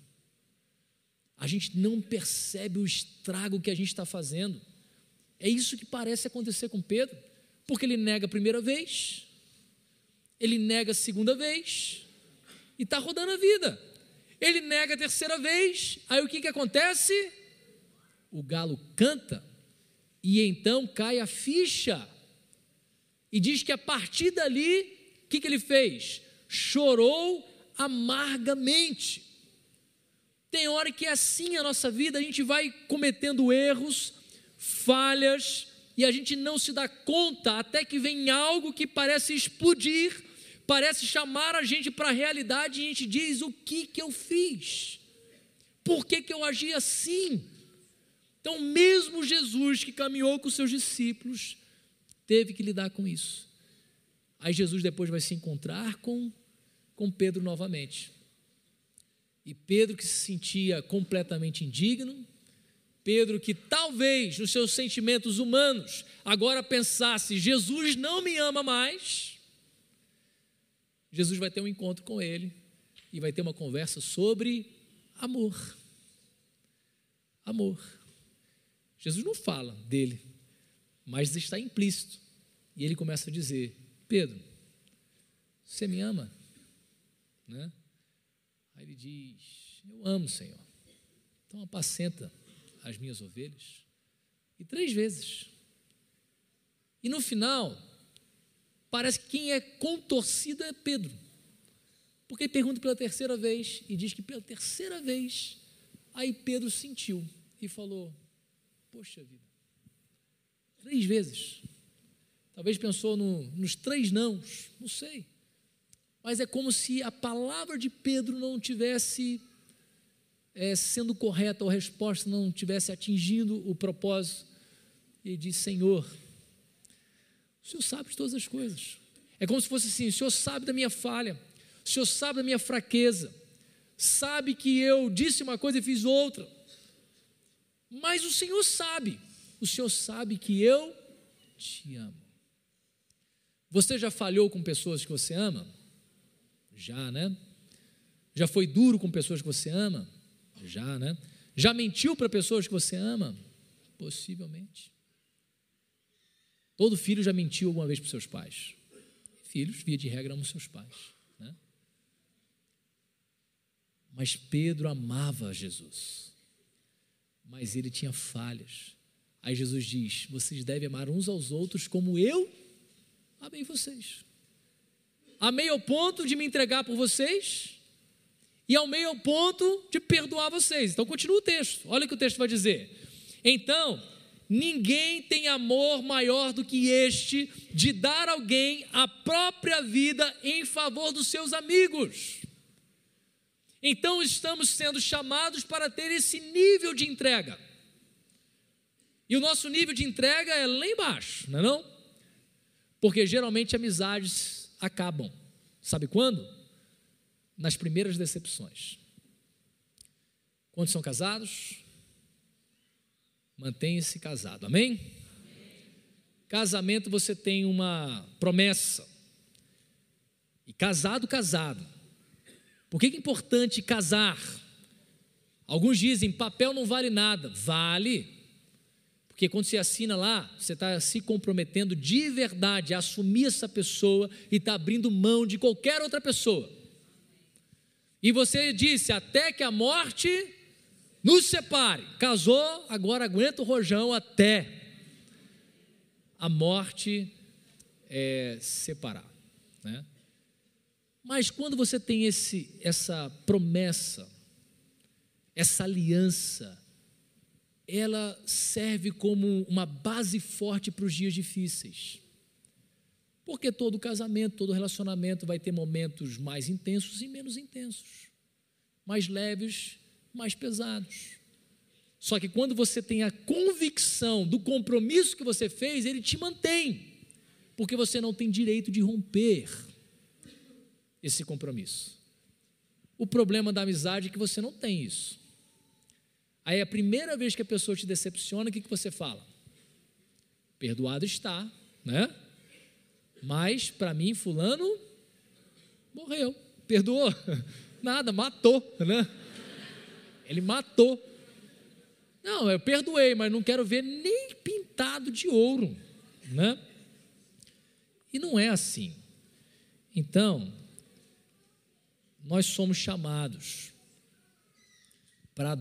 A gente não percebe o estrago que a gente está fazendo. É isso que parece acontecer com Pedro, porque ele nega a primeira vez, ele nega a segunda vez, e está rodando a vida. Ele nega a terceira vez, aí o que, que acontece? O galo canta, e então cai a ficha, e diz que a partir dali, o que, que ele fez? Chorou amargamente. Tem hora que é assim a nossa vida, a gente vai cometendo erros, falhas, e a gente não se dá conta até que vem algo que parece explodir, parece chamar a gente para a realidade e a gente diz: o que, que eu fiz? Por que, que eu agi assim? Então, mesmo Jesus que caminhou com seus discípulos, teve que lidar com isso. Aí Jesus depois vai se encontrar com, com Pedro novamente. E Pedro, que se sentia completamente indigno, Pedro, que talvez nos seus sentimentos humanos agora pensasse: Jesus não me ama mais. Jesus vai ter um encontro com ele e vai ter uma conversa sobre amor. amor. Jesus não fala dele, mas está implícito. E ele começa a dizer: Pedro, você me ama? Né? Aí ele diz: Eu amo, Senhor. Então apacenta as minhas ovelhas. E três vezes. E no final, parece que quem é contorcido é Pedro. Porque ele pergunta pela terceira vez e diz que pela terceira vez, aí Pedro sentiu e falou: Poxa vida, três vezes. Talvez pensou no, nos três nãos, não sei. Mas é como se a palavra de Pedro não tivesse é, sendo correta, ou a resposta não tivesse atingindo o propósito. E diz: Senhor, o Senhor sabe de todas as coisas. É como se fosse assim: o Senhor sabe da minha falha, o Senhor sabe da minha fraqueza, sabe que eu disse uma coisa e fiz outra. Mas o Senhor sabe, o Senhor sabe que eu te amo. Você já falhou com pessoas que você ama? Já, né? Já foi duro com pessoas que você ama? Já, né? Já mentiu para pessoas que você ama? Possivelmente. Todo filho já mentiu alguma vez para seus pais. Filhos, via de regra, amam seus pais. Né? Mas Pedro amava Jesus. Mas ele tinha falhas. Aí Jesus diz: Vocês devem amar uns aos outros como eu amei vocês. Amei ao ponto de me entregar por vocês e amei ao ponto de perdoar vocês. Então continua o texto. Olha o que o texto vai dizer. Então, Ninguém tem amor maior do que este de dar alguém a própria vida em favor dos seus amigos. Então estamos sendo chamados para ter esse nível de entrega. E o nosso nível de entrega é lá embaixo, não é não? Porque geralmente amizades acabam. Sabe quando? Nas primeiras decepções. Quando são casados, mantenha-se casado. Amém? Amém? Casamento você tem uma promessa. E casado, casado. Por que é importante casar? Alguns dizem papel não vale nada. Vale. Porque quando você assina lá, você está se comprometendo de verdade a assumir essa pessoa e está abrindo mão de qualquer outra pessoa. E você disse: até que a morte nos separe. Casou, agora aguenta o rojão até a morte é, separar. Né? Mas quando você tem esse, essa promessa, essa aliança, ela serve como uma base forte para os dias difíceis. Porque todo casamento, todo relacionamento vai ter momentos mais intensos e menos intensos, mais leves mais pesados. Só que quando você tem a convicção do compromisso que você fez, ele te mantém, porque você não tem direito de romper esse compromisso. O problema da amizade é que você não tem isso. Aí a primeira vez que a pessoa te decepciona, o que, que você fala? Perdoado está, né? Mas para mim, fulano morreu, perdoou, nada, matou, né? Ele matou. Não, eu perdoei, mas não quero ver nem pintado de ouro, né? E não é assim. Então, nós somos chamados para,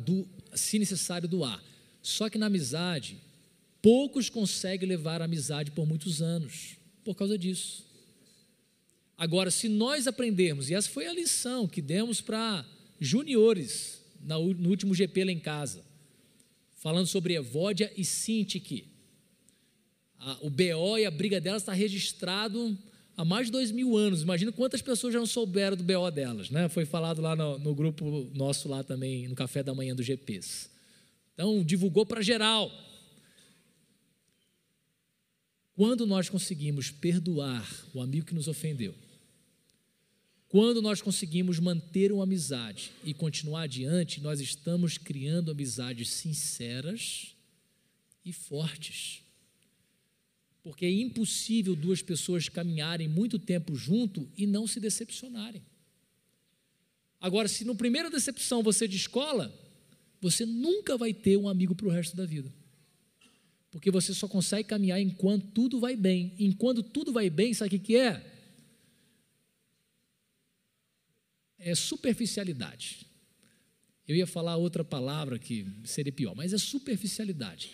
se necessário, doar. Só que na amizade, poucos conseguem levar a amizade por muitos anos, por causa disso. Agora, se nós aprendermos, e essa foi a lição que demos para juniores, no último GP lá em casa, falando sobre Evódia e Sintique. O BO e a briga delas está registrado há mais de dois mil anos. Imagina quantas pessoas já não souberam do BO delas, né? Foi falado lá no, no grupo nosso lá também, no café da manhã do GPs. Então, divulgou para geral. Quando nós conseguimos perdoar o amigo que nos ofendeu, quando nós conseguimos manter uma amizade e continuar adiante, nós estamos criando amizades sinceras e fortes. Porque é impossível duas pessoas caminharem muito tempo junto e não se decepcionarem. Agora, se no primeira decepção você descola, você nunca vai ter um amigo para o resto da vida. Porque você só consegue caminhar enquanto tudo vai bem. Enquanto tudo vai bem, sabe o que é? É superficialidade. Eu ia falar outra palavra que seria pior, mas é superficialidade.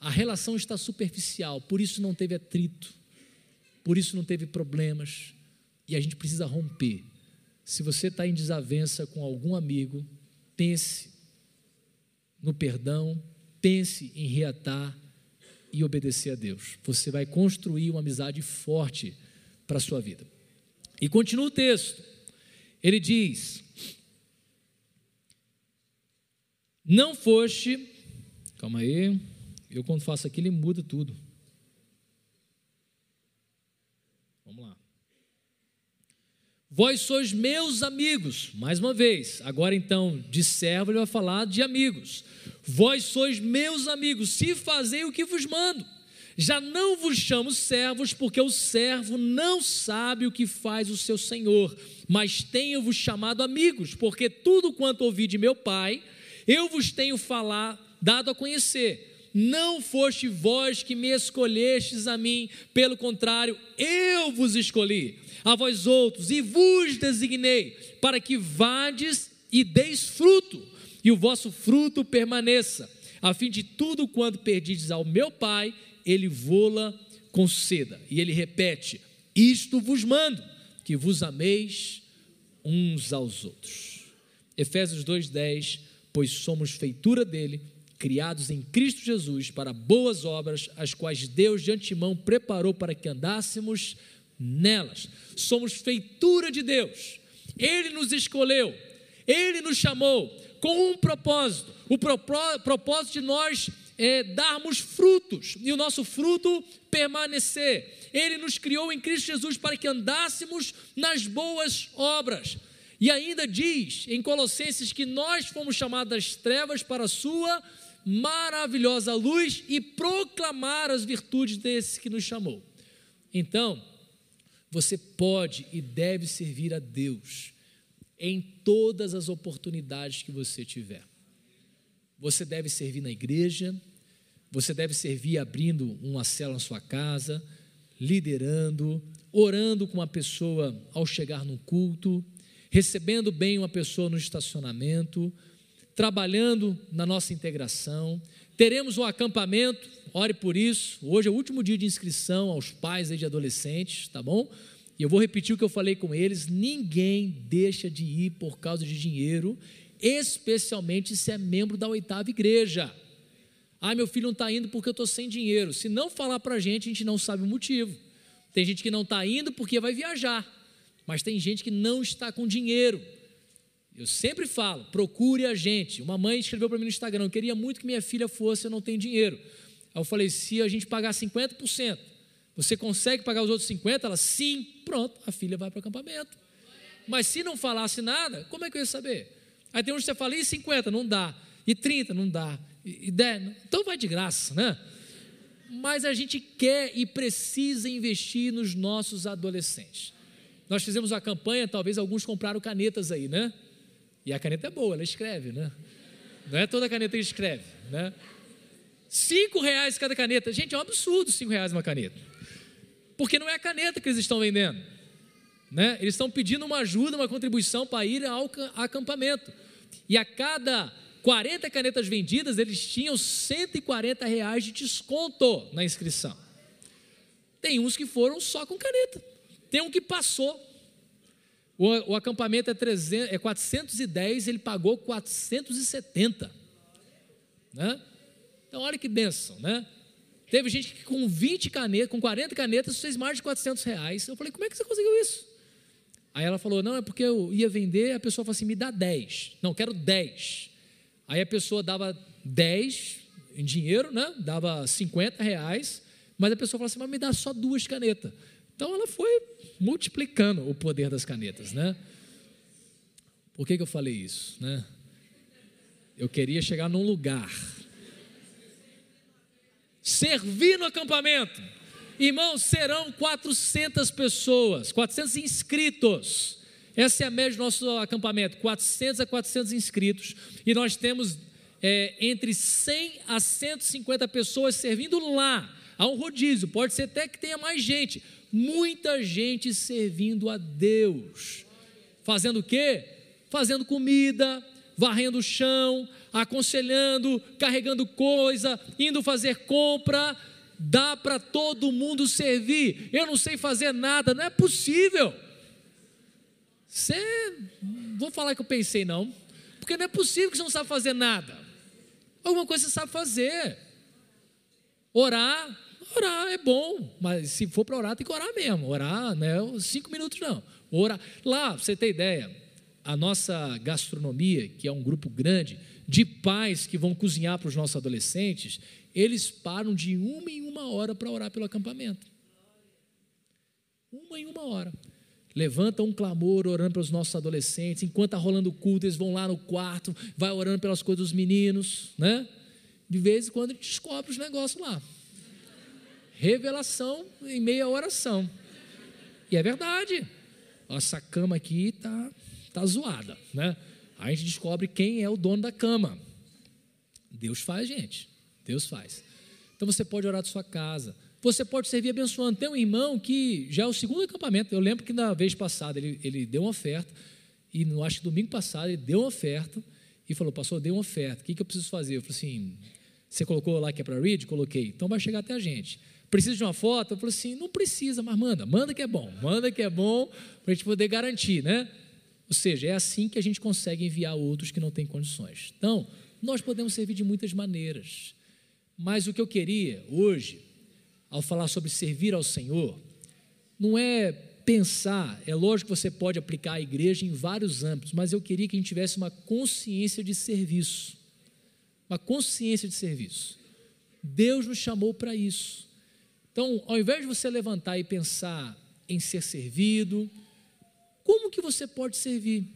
A relação está superficial, por isso não teve atrito, por isso não teve problemas, e a gente precisa romper. Se você está em desavença com algum amigo, pense no perdão, pense em reatar e obedecer a Deus. Você vai construir uma amizade forte para a sua vida. E continua o texto. Ele diz: Não foste. Calma aí. Eu, quando faço aquilo, ele muda tudo. Vamos lá. Vós sois meus amigos, mais uma vez, agora então de servo ele vai falar de amigos. Vós sois meus amigos, se fazei o que vos mando. Já não vos chamo servos, porque o servo não sabe o que faz o seu senhor, mas tenho-vos chamado amigos, porque tudo quanto ouvi de meu pai, eu vos tenho falar, dado a conhecer. Não foste vós que me escolhestes a mim, pelo contrário, eu vos escolhi a vós outros e vos designei para que vades e deis fruto, e o vosso fruto permaneça, a fim de tudo quanto perdides ao meu Pai, ele vô-la conceda. E ele repete: Isto vos mando, que vos ameis uns aos outros. Efésios 2:10, pois somos feitura dele, criados em Cristo Jesus para boas obras, as quais Deus de antemão preparou para que andássemos nelas. Somos feitura de Deus. Ele nos escolheu, ele nos chamou com um propósito. O propósito de nós é darmos frutos e o nosso fruto permanecer. Ele nos criou em Cristo Jesus para que andássemos nas boas obras. E ainda diz em Colossenses que nós fomos chamados das trevas para a sua maravilhosa luz e proclamar as virtudes desse que nos chamou. Então, você pode e deve servir a Deus em todas as oportunidades que você tiver. Você deve servir na igreja, você deve servir abrindo uma cela na sua casa, liderando, orando com uma pessoa ao chegar no culto, recebendo bem uma pessoa no estacionamento, trabalhando na nossa integração. Teremos um acampamento ore por isso. Hoje é o último dia de inscrição aos pais de adolescentes, tá bom? E eu vou repetir o que eu falei com eles: ninguém deixa de ir por causa de dinheiro, especialmente se é membro da oitava igreja. Ah, meu filho não está indo porque eu estou sem dinheiro. Se não falar para a gente, a gente não sabe o motivo. Tem gente que não está indo porque vai viajar, mas tem gente que não está com dinheiro. Eu sempre falo, procure a gente. Uma mãe escreveu para mim no Instagram: eu queria muito que minha filha fosse, eu não tenho dinheiro. Aí eu falei: se a gente pagar 50%, você consegue pagar os outros 50%? Ela, sim, pronto, a filha vai para o acampamento. Mas se não falasse nada, como é que eu ia saber? Aí tem uns que você fala, e 50? Não dá. E 30? Não dá. E 10? Então vai de graça, né? Mas a gente quer e precisa investir nos nossos adolescentes. Nós fizemos uma campanha, talvez alguns compraram canetas aí, né? E a caneta é boa, ela escreve, né? Não é toda caneta que escreve, né? Cinco reais cada caneta. Gente, é um absurdo cinco reais uma caneta. Porque não é a caneta que eles estão vendendo. Né? Eles estão pedindo uma ajuda, uma contribuição para ir ao acampamento. E a cada 40 canetas vendidas, eles tinham 140 reais de desconto na inscrição. Tem uns que foram só com caneta. Tem um que passou. O, o acampamento é, 300, é 410, ele pagou 470. Né? Então, olha que benção, né? Teve gente que com 20 canetas, com 40 canetas, fez mais de 400 reais. Eu falei, como é que você conseguiu isso? Aí ela falou, não, é porque eu ia vender, a pessoa falou assim, me dá 10. Não, quero 10. Aí a pessoa dava 10 em dinheiro, né? Dava 50 reais, mas a pessoa falou assim, mas me dá só duas canetas. Então ela foi multiplicando o poder das canetas, né? Por que, que eu falei isso, né? Eu queria chegar num lugar servir no acampamento. Irmãos, serão 400 pessoas, 400 inscritos. Essa é a média do nosso acampamento, 400 a 400 inscritos. E nós temos é, entre 100 a 150 pessoas servindo lá. Há um rodízio, pode ser até que tenha mais gente. Muita gente servindo a Deus. Fazendo o quê? Fazendo comida, varrendo o chão, aconselhando, carregando coisa, indo fazer compra. Dá para todo mundo servir. Eu não sei fazer nada, não é possível. Você, vou falar que eu pensei não, porque não é possível que você não sabe fazer nada. Alguma coisa você sabe fazer. Orar, orar é bom, mas se for para orar, tem que orar mesmo. Orar, né? Cinco minutos não. Orar. Lá, pra você ter ideia, a nossa gastronomia, que é um grupo grande de pais que vão cozinhar para os nossos adolescentes, eles param de uma em uma hora para orar pelo acampamento. Uma em uma hora. Levanta um clamor orando pelos nossos adolescentes, enquanto está rolando o culto, eles vão lá no quarto, vai orando pelas coisas dos meninos, né? De vez em quando a gente descobre os negócios lá. Revelação em meia oração. E é verdade. Nossa cama aqui está tá zoada, né? Aí a gente descobre quem é o dono da cama. Deus faz, gente. Deus faz. Então você pode orar da sua casa. Você pode servir abençoando. Tem um irmão que já é o segundo acampamento. Eu lembro que na vez passada ele, ele deu uma oferta. E no, acho que domingo passado ele deu uma oferta e falou: Pastor, dei uma oferta. O que, que eu preciso fazer? Eu falei assim: Você colocou lá que é para read? Coloquei. Então vai chegar até a gente. Precisa de uma foto? Eu falei assim: Não precisa, mas manda. Manda que é bom. Manda que é bom para a gente poder garantir, né? Ou seja, é assim que a gente consegue enviar outros que não têm condições. Então, nós podemos servir de muitas maneiras. Mas o que eu queria hoje, ao falar sobre servir ao Senhor, não é pensar, é lógico que você pode aplicar a igreja em vários âmbitos, mas eu queria que a gente tivesse uma consciência de serviço. Uma consciência de serviço. Deus nos chamou para isso. Então, ao invés de você levantar e pensar em ser servido, como que você pode servir?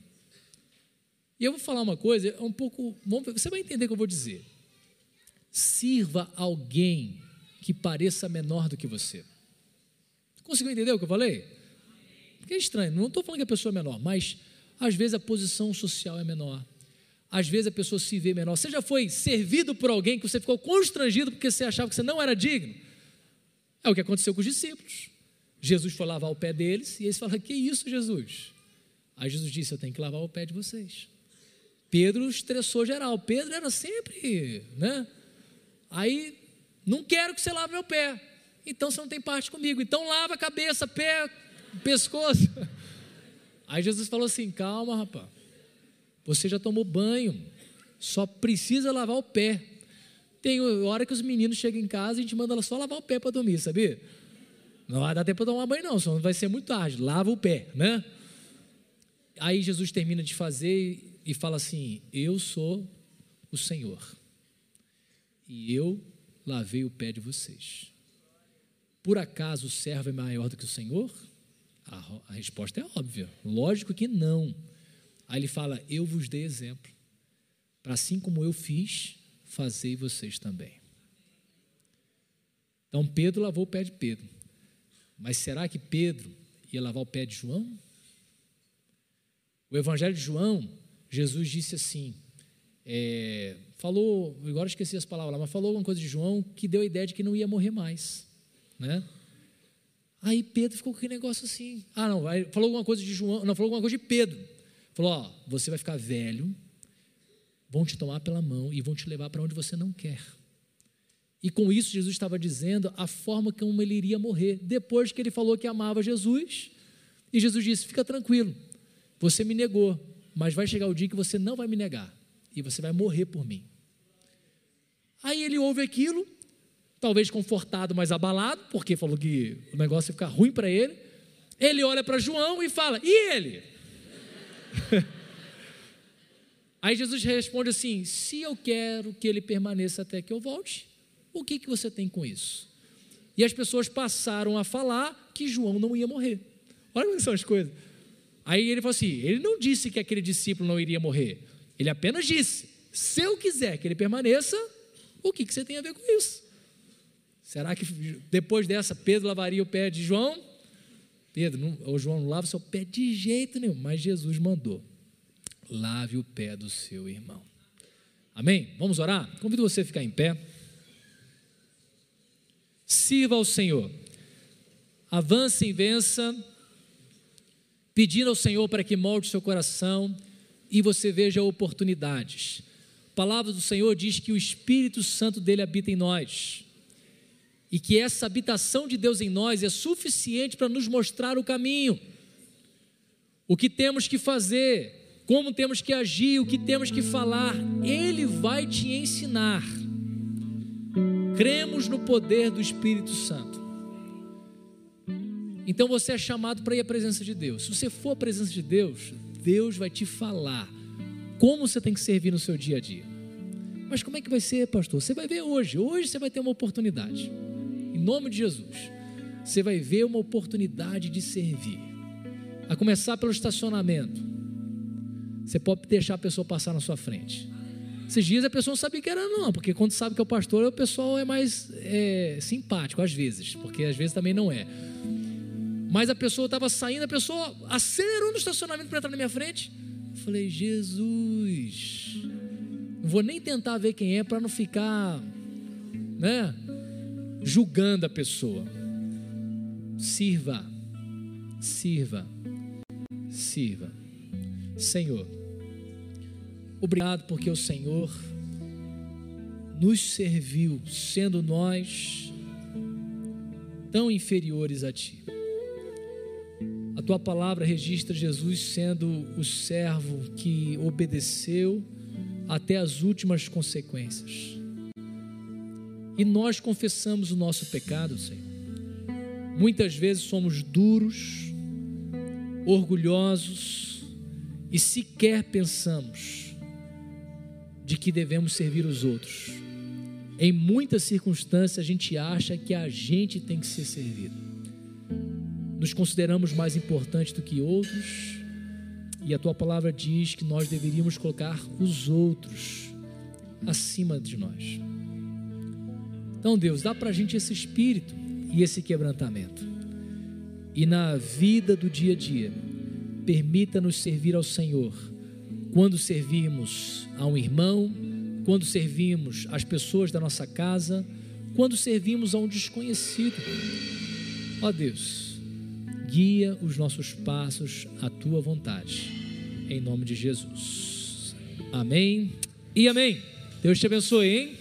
E eu vou falar uma coisa, é um pouco, você vai entender o que eu vou dizer sirva alguém que pareça menor do que você. Conseguiu entender o que eu falei? Porque é estranho, não estou falando que a pessoa é menor, mas às vezes a posição social é menor. Às vezes a pessoa se vê menor. Você já foi servido por alguém que você ficou constrangido porque você achava que você não era digno? É o que aconteceu com os discípulos. Jesus foi lavar o pé deles e eles falaram: Que isso, Jesus? Aí Jesus disse: Eu tenho que lavar o pé de vocês. Pedro estressou geral. Pedro era sempre, né? Aí, não quero que você lave meu pé. Então você não tem parte comigo. Então lava a cabeça, pé, pescoço. Aí Jesus falou assim: calma, rapaz. Você já tomou banho. Só precisa lavar o pé. Tem hora que os meninos chegam em casa e a gente manda ela só lavar o pé para dormir, sabia? Não vai dar tempo para tomar banho, não, senão vai ser muito tarde. Lava o pé, né? Aí Jesus termina de fazer e fala assim: Eu sou o Senhor e eu lavei o pé de vocês. Por acaso o servo é maior do que o Senhor? A, a resposta é óbvia. Lógico que não. Aí ele fala: Eu vos dei exemplo, para assim como eu fiz, fazei vocês também. Então Pedro lavou o pé de Pedro. Mas será que Pedro ia lavar o pé de João? O Evangelho de João, Jesus disse assim: é, falou, agora esqueci as palavras mas falou alguma coisa de João que deu a ideia de que não ia morrer mais, né? Aí Pedro ficou com aquele negócio assim. Ah, não, falou alguma coisa de João, não, falou alguma coisa de Pedro. Falou: Ó, você vai ficar velho, vão te tomar pela mão e vão te levar para onde você não quer. E com isso, Jesus estava dizendo a forma como ele iria morrer. Depois que ele falou que amava Jesus, e Jesus disse: Fica tranquilo, você me negou, mas vai chegar o dia que você não vai me negar e você vai morrer por mim. Aí ele ouve aquilo, talvez confortado, mas abalado, porque falou que o negócio ia ficar ruim para ele. Ele olha para João e fala: E ele? Aí Jesus responde assim: Se eu quero que ele permaneça até que eu volte, o que, que você tem com isso? E as pessoas passaram a falar que João não ia morrer. Olha como são as coisas. Aí ele falou assim: ele não disse que aquele discípulo não iria morrer. Ele apenas disse: se eu quiser que ele permaneça, o que, que você tem a ver com isso? Será que depois dessa Pedro lavaria o pé de João? Pedro, não, João não lava seu pé de jeito nenhum, mas Jesus mandou: lave o pé do seu irmão. Amém? Vamos orar? Convido você a ficar em pé. Sirva ao Senhor. Avance e vença, pedindo ao Senhor para que molde seu coração e você veja oportunidades. A palavra do Senhor diz que o Espírito Santo dele habita em nós e que essa habitação de Deus em nós é suficiente para nos mostrar o caminho, o que temos que fazer, como temos que agir, o que temos que falar. Ele vai te ensinar. Cremos no poder do Espírito Santo. Então você é chamado para ir à presença de Deus. Se você for à presença de Deus, Deus vai te falar como você tem que servir no seu dia a dia. Mas como é que vai ser, pastor? Você vai ver hoje. Hoje você vai ter uma oportunidade nome de Jesus, você vai ver uma oportunidade de servir. A começar pelo estacionamento. Você pode deixar a pessoa passar na sua frente. Esses dias a pessoa não sabia que era, não, porque quando sabe que é o pastor, o pessoal é mais é, simpático, às vezes, porque às vezes também não é. Mas a pessoa estava saindo, a pessoa acelerou no estacionamento para entrar na minha frente. Eu falei, Jesus, não vou nem tentar ver quem é para não ficar, né? julgando a pessoa. Sirva, sirva, sirva. Senhor, obrigado porque o Senhor nos serviu, sendo nós tão inferiores a Ti. A Tua palavra registra Jesus sendo o servo que obedeceu até as últimas consequências. E nós confessamos o nosso pecado, Senhor. Muitas vezes somos duros, orgulhosos e sequer pensamos de que devemos servir os outros. Em muitas circunstâncias a gente acha que a gente tem que ser servido. Nos consideramos mais importantes do que outros, e a tua palavra diz que nós deveríamos colocar os outros acima de nós. Então, Deus, dá para a gente esse espírito e esse quebrantamento. E na vida do dia a dia, permita-nos servir ao Senhor quando servimos a um irmão, quando servimos as pessoas da nossa casa, quando servimos a um desconhecido. Ó Deus, guia os nossos passos à tua vontade, em nome de Jesus. Amém e amém. Deus te abençoe, hein?